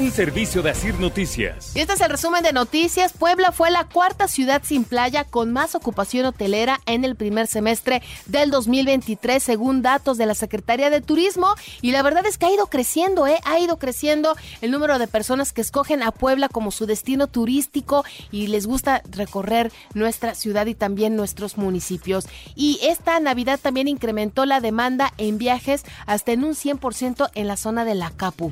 un servicio de Asir Noticias. Y este es el resumen de noticias. Puebla fue la cuarta ciudad sin playa con más ocupación hotelera en el primer semestre del 2023, según datos de la Secretaría de Turismo. Y la verdad es que ha ido creciendo, ¿eh? Ha ido creciendo el número de personas que escogen a Puebla como su destino turístico y les gusta recorrer nuestra ciudad y también nuestros municipios. Y esta Navidad también incrementó la demanda en viajes hasta en un 100% en la zona de la Capu.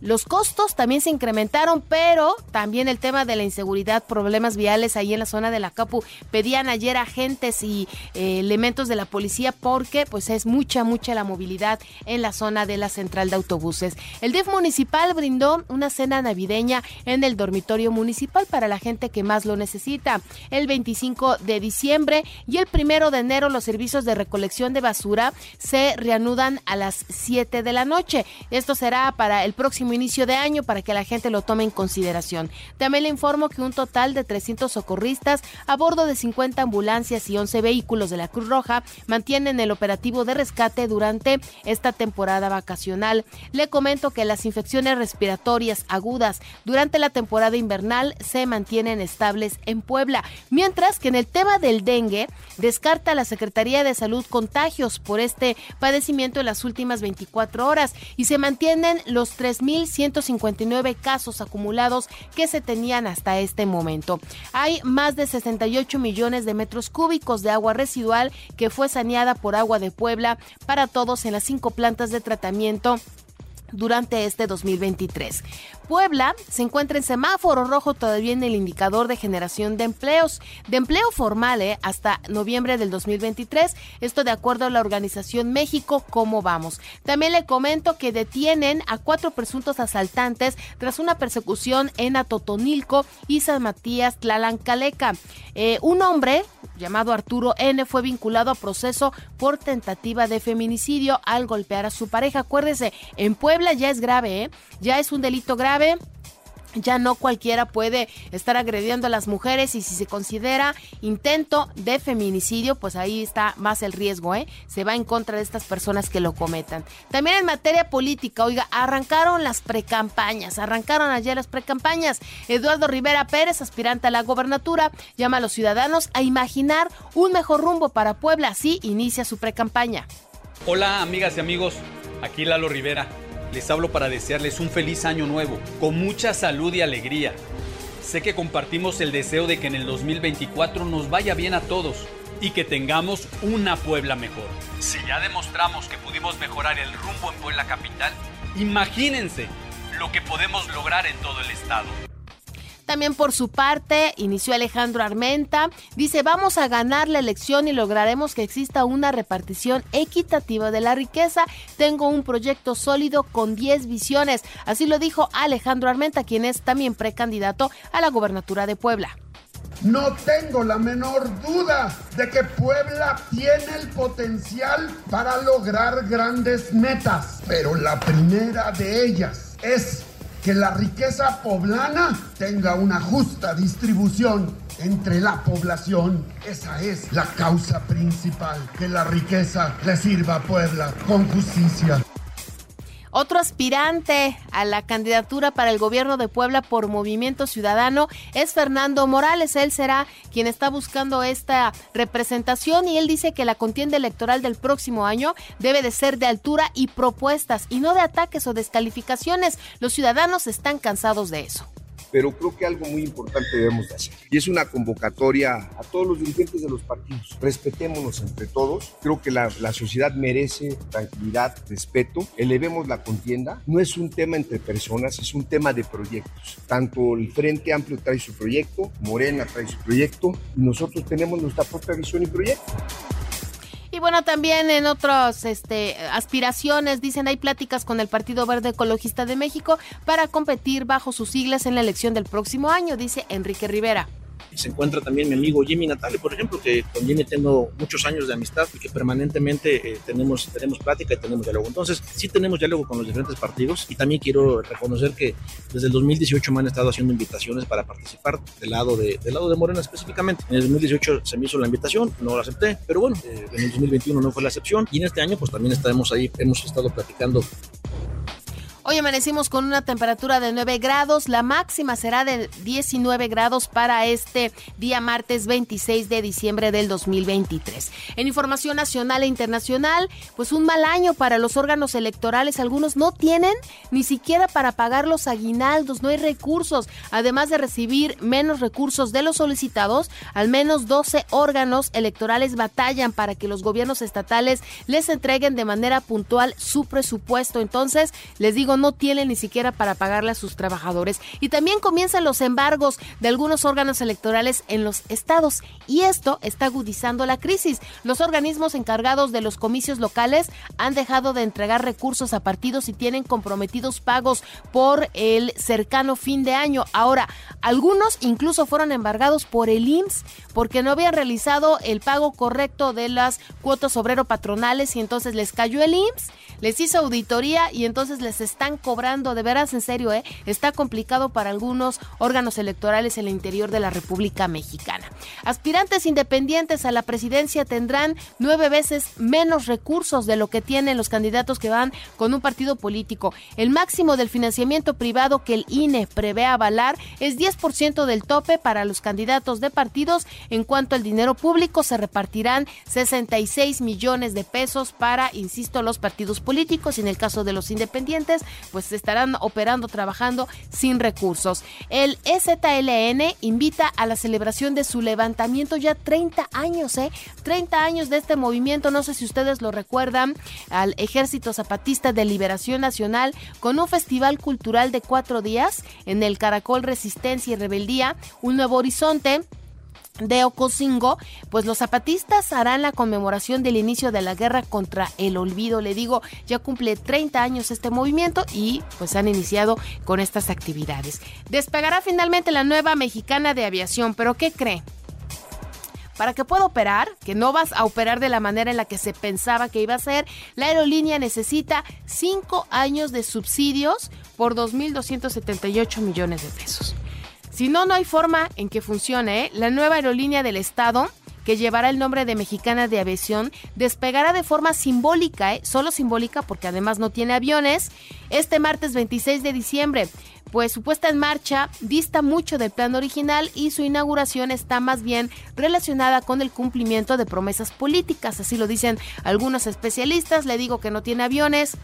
Los costos también se incrementaron, pero también el tema de la inseguridad, problemas viales ahí en la zona de la Capu. Pedían ayer agentes y eh, elementos de la policía porque pues es mucha, mucha la movilidad en la zona de la central de autobuses. El DIF municipal brindó una cena navideña en el dormitorio municipal para la gente que más lo necesita. El 25 de diciembre y el primero de enero los servicios de recolección de basura se reanudan a las 7 de la noche. Esto será para el próximo inicio de año para que la gente lo tome en consideración. También le informo que un total de 300 socorristas a bordo de 50 ambulancias y 11 vehículos de la Cruz Roja mantienen el operativo de rescate durante esta temporada vacacional. Le comento que las infecciones respiratorias agudas durante la temporada invernal se mantienen estables en Puebla, mientras que en el tema del dengue descarta la Secretaría de Salud contagios por este padecimiento en las últimas 24 horas y se mantienen los 3.000 1.159 casos acumulados que se tenían hasta este momento. Hay más de 68 millones de metros cúbicos de agua residual que fue saneada por Agua de Puebla para todos en las cinco plantas de tratamiento durante este 2023. Puebla se encuentra en semáforo rojo todavía en el indicador de generación de empleos, de empleo formal eh, hasta noviembre del 2023, esto de acuerdo a la organización México Cómo Vamos. También le comento que detienen a cuatro presuntos asaltantes tras una persecución en Atotonilco y San Matías Tlalancaleca. Eh, un hombre llamado Arturo N fue vinculado a proceso por tentativa de feminicidio al golpear a su pareja. Acuérdese, en Puebla ya es grave, ¿eh? ya es un delito grave ya no cualquiera puede estar agrediendo a las mujeres y si se considera intento de feminicidio, pues ahí está más el riesgo, ¿eh? Se va en contra de estas personas que lo cometan. También en materia política, oiga, arrancaron las precampañas, arrancaron ayer las precampañas. Eduardo Rivera Pérez, aspirante a la gobernatura, llama a los ciudadanos a imaginar un mejor rumbo para Puebla, así inicia su precampaña. Hola, amigas y amigos, aquí Lalo Rivera les hablo para desearles un feliz año nuevo, con mucha salud y alegría. Sé que compartimos el deseo de que en el 2024 nos vaya bien a todos y que tengamos una Puebla mejor. Si ya demostramos que pudimos mejorar el rumbo en Puebla Capital, imagínense lo que podemos lograr en todo el estado. También por su parte, inició Alejandro Armenta. Dice, vamos a ganar la elección y lograremos que exista una repartición equitativa de la riqueza. Tengo un proyecto sólido con 10 visiones. Así lo dijo Alejandro Armenta, quien es también precandidato a la gobernatura de Puebla. No tengo la menor duda de que Puebla tiene el potencial para lograr grandes metas, pero la primera de ellas es que la riqueza poblana tenga una justa distribución entre la población. Esa es la causa principal, que la riqueza le sirva a Puebla con justicia. Otro aspirante a la candidatura para el gobierno de Puebla por Movimiento Ciudadano es Fernando Morales. Él será quien está buscando esta representación y él dice que la contienda electoral del próximo año debe de ser de altura y propuestas y no de ataques o descalificaciones. Los ciudadanos están cansados de eso pero creo que algo muy importante debemos de hacer. Y es una convocatoria a todos los dirigentes de los partidos. Respetémonos entre todos. Creo que la, la sociedad merece tranquilidad, respeto. Elevemos la contienda. No es un tema entre personas, es un tema de proyectos. Tanto el Frente Amplio trae su proyecto, Morena trae su proyecto, y nosotros tenemos nuestra propia visión y proyecto. Y bueno, también en otras este, aspiraciones, dicen, hay pláticas con el Partido Verde Ecologista de México para competir bajo sus siglas en la elección del próximo año, dice Enrique Rivera se encuentra también mi amigo Jimmy Natale, por ejemplo, que con Jimmy tengo muchos años de amistad y que permanentemente eh, tenemos, tenemos plática y tenemos diálogo. Entonces, sí tenemos diálogo con los diferentes partidos y también quiero reconocer que desde el 2018 me han estado haciendo invitaciones para participar del lado de, del lado de Morena específicamente. En el 2018 se me hizo la invitación, no la acepté, pero bueno, eh, en el 2021 no fue la excepción y en este año pues también estaremos ahí, hemos estado platicando Hoy amanecimos con una temperatura de 9 grados, la máxima será de 19 grados para este día martes 26 de diciembre del 2023. En información nacional e internacional, pues un mal año para los órganos electorales, algunos no tienen ni siquiera para pagar los aguinaldos, no hay recursos, además de recibir menos recursos de los solicitados, al menos 12 órganos electorales batallan para que los gobiernos estatales les entreguen de manera puntual su presupuesto. Entonces, les digo, no tienen ni siquiera para pagarle a sus trabajadores. Y también comienzan los embargos de algunos órganos electorales en los estados. Y esto está agudizando la crisis. Los organismos encargados de los comicios locales han dejado de entregar recursos a partidos y tienen comprometidos pagos por el cercano fin de año. Ahora, algunos incluso fueron embargados por el IMSS porque no habían realizado el pago correcto de las cuotas obrero patronales y entonces les cayó el IMSS, les hizo auditoría y entonces les están cobrando, de veras en serio, ¿eh? está complicado para algunos órganos electorales en el interior de la República Mexicana. Aspirantes independientes a la presidencia tendrán nueve veces menos recursos de lo que tienen los candidatos que van con un partido político. El máximo del financiamiento privado que el INE prevé avalar es 10% del tope para los candidatos de partidos. En cuanto al dinero público, se repartirán 66 millones de pesos para, insisto, los partidos políticos y en el caso de los independientes, pues estarán operando, trabajando sin recursos. El EZLN invita a la celebración de su levantamiento ya 30 años, ¿eh? 30 años de este movimiento, no sé si ustedes lo recuerdan, al Ejército Zapatista de Liberación Nacional con un festival cultural de cuatro días en el Caracol Resistencia y Rebeldía, un nuevo horizonte de Ocosingo, pues los zapatistas harán la conmemoración del inicio de la guerra contra el olvido. Le digo, ya cumple 30 años este movimiento y pues han iniciado con estas actividades. Despegará finalmente la nueva mexicana de aviación, pero ¿qué cree? Para que pueda operar, que no vas a operar de la manera en la que se pensaba que iba a ser, la aerolínea necesita 5 años de subsidios por 2.278 millones de pesos. Si no, no hay forma en que funcione. ¿eh? La nueva aerolínea del Estado que llevará el nombre de Mexicana de Aviación, despegará de forma simbólica, ¿eh? solo simbólica porque además no tiene aviones, este martes 26 de diciembre. Pues su puesta en marcha dista mucho del plan original y su inauguración está más bien relacionada con el cumplimiento de promesas políticas, así lo dicen algunos especialistas. Le digo que no tiene aviones,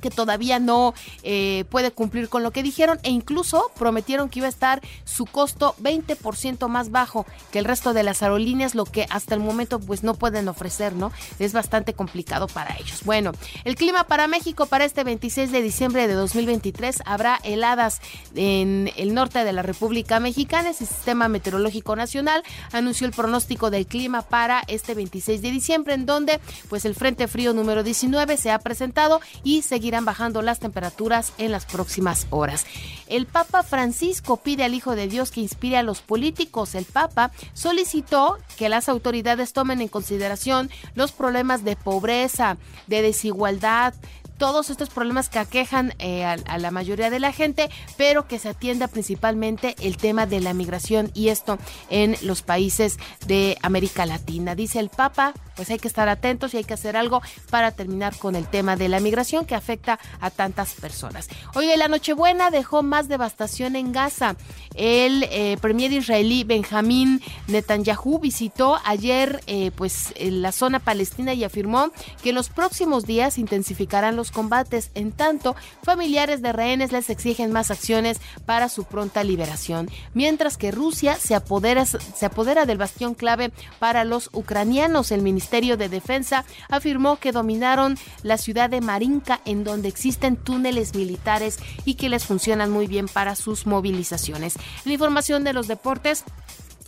que todavía no eh, puede cumplir con lo que dijeron e incluso prometieron que iba a estar su costo 20% más bajo que el resto de las aerolíneas, lo que hasta el momento pues no pueden ofrecer, ¿no? Es bastante complicado para ellos. Bueno, el clima para México para este 26 de diciembre de 2023 habrá heladas en el norte de la República Mexicana. El Sistema Meteorológico Nacional anunció el pronóstico del clima para este 26 de diciembre en donde pues el Frente Frío número 19 se ha presentado y seguirá irán bajando las temperaturas en las próximas horas. El Papa Francisco pide al Hijo de Dios que inspire a los políticos. El Papa solicitó que las autoridades tomen en consideración los problemas de pobreza, de desigualdad, todos estos problemas que aquejan eh, a, la mayoría de la gente, pero que se atienda principalmente el tema de la migración y esto en los países de América Latina. Dice el Papa, pues hay que estar atentos y hay que hacer algo para terminar con el tema de la migración que afecta a tantas personas. Hoy de la Nochebuena dejó más devastación en Gaza. El eh, premier israelí Benjamín Netanyahu visitó ayer eh, pues la zona palestina y afirmó que los próximos días intensificarán los combates. En tanto, familiares de rehenes les exigen más acciones para su pronta liberación, mientras que Rusia se apodera, se apodera del bastión clave para los ucranianos. El Ministerio de Defensa afirmó que dominaron la ciudad de Marinka, en donde existen túneles militares y que les funcionan muy bien para sus movilizaciones. La información de los deportes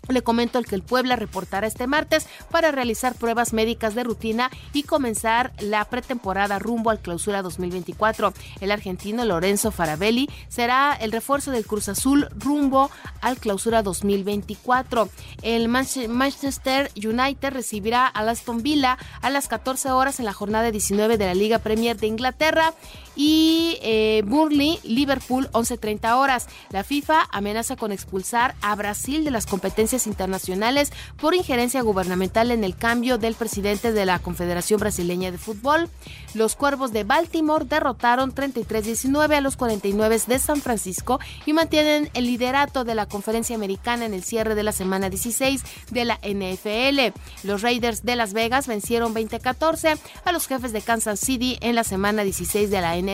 Le comento el que el Puebla reportará este martes para realizar pruebas médicas de rutina y comenzar la pretemporada rumbo al clausura 2024. El argentino Lorenzo Farabelli será el refuerzo del Cruz Azul rumbo al clausura 2024. El Manchester United recibirá a Aston Villa a las 14 horas en la jornada 19 de la Liga Premier de Inglaterra y eh, Burnley, Liverpool, 11.30 horas. La FIFA amenaza con expulsar a Brasil de las competencias internacionales por injerencia gubernamental en el cambio del presidente de la Confederación Brasileña de Fútbol. Los Cuervos de Baltimore derrotaron 33-19 a los 49 de San Francisco y mantienen el liderato de la conferencia americana en el cierre de la semana 16 de la NFL. Los Raiders de Las Vegas vencieron 20-14 a los jefes de Kansas City en la semana 16 de la NFL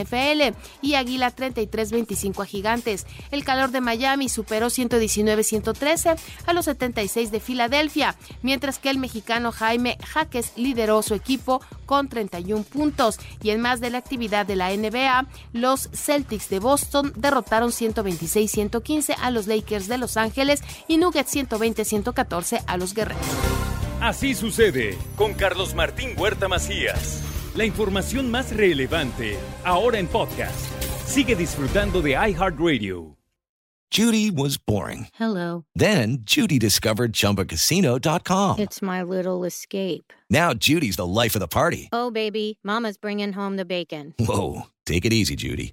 y Águila 33-25 a Gigantes. El calor de Miami superó 119-113 a los 76 de Filadelfia, mientras que el mexicano Jaime Jaques lideró su equipo con 31 puntos. Y en más de la actividad de la NBA, los Celtics de Boston derrotaron 126-115 a los Lakers de Los Ángeles y Nuggets 120-114 a los Guerreros. Así sucede con Carlos Martín Huerta Macías. La información más relevante ahora en podcast. Sigue disfrutando de iHeartRadio. Judy was boring. Hello. Then Judy discovered chumbacasino.com. It's my little escape. Now Judy's the life of the party. Oh, baby, Mama's bringing home the bacon. Whoa. Take it easy, Judy.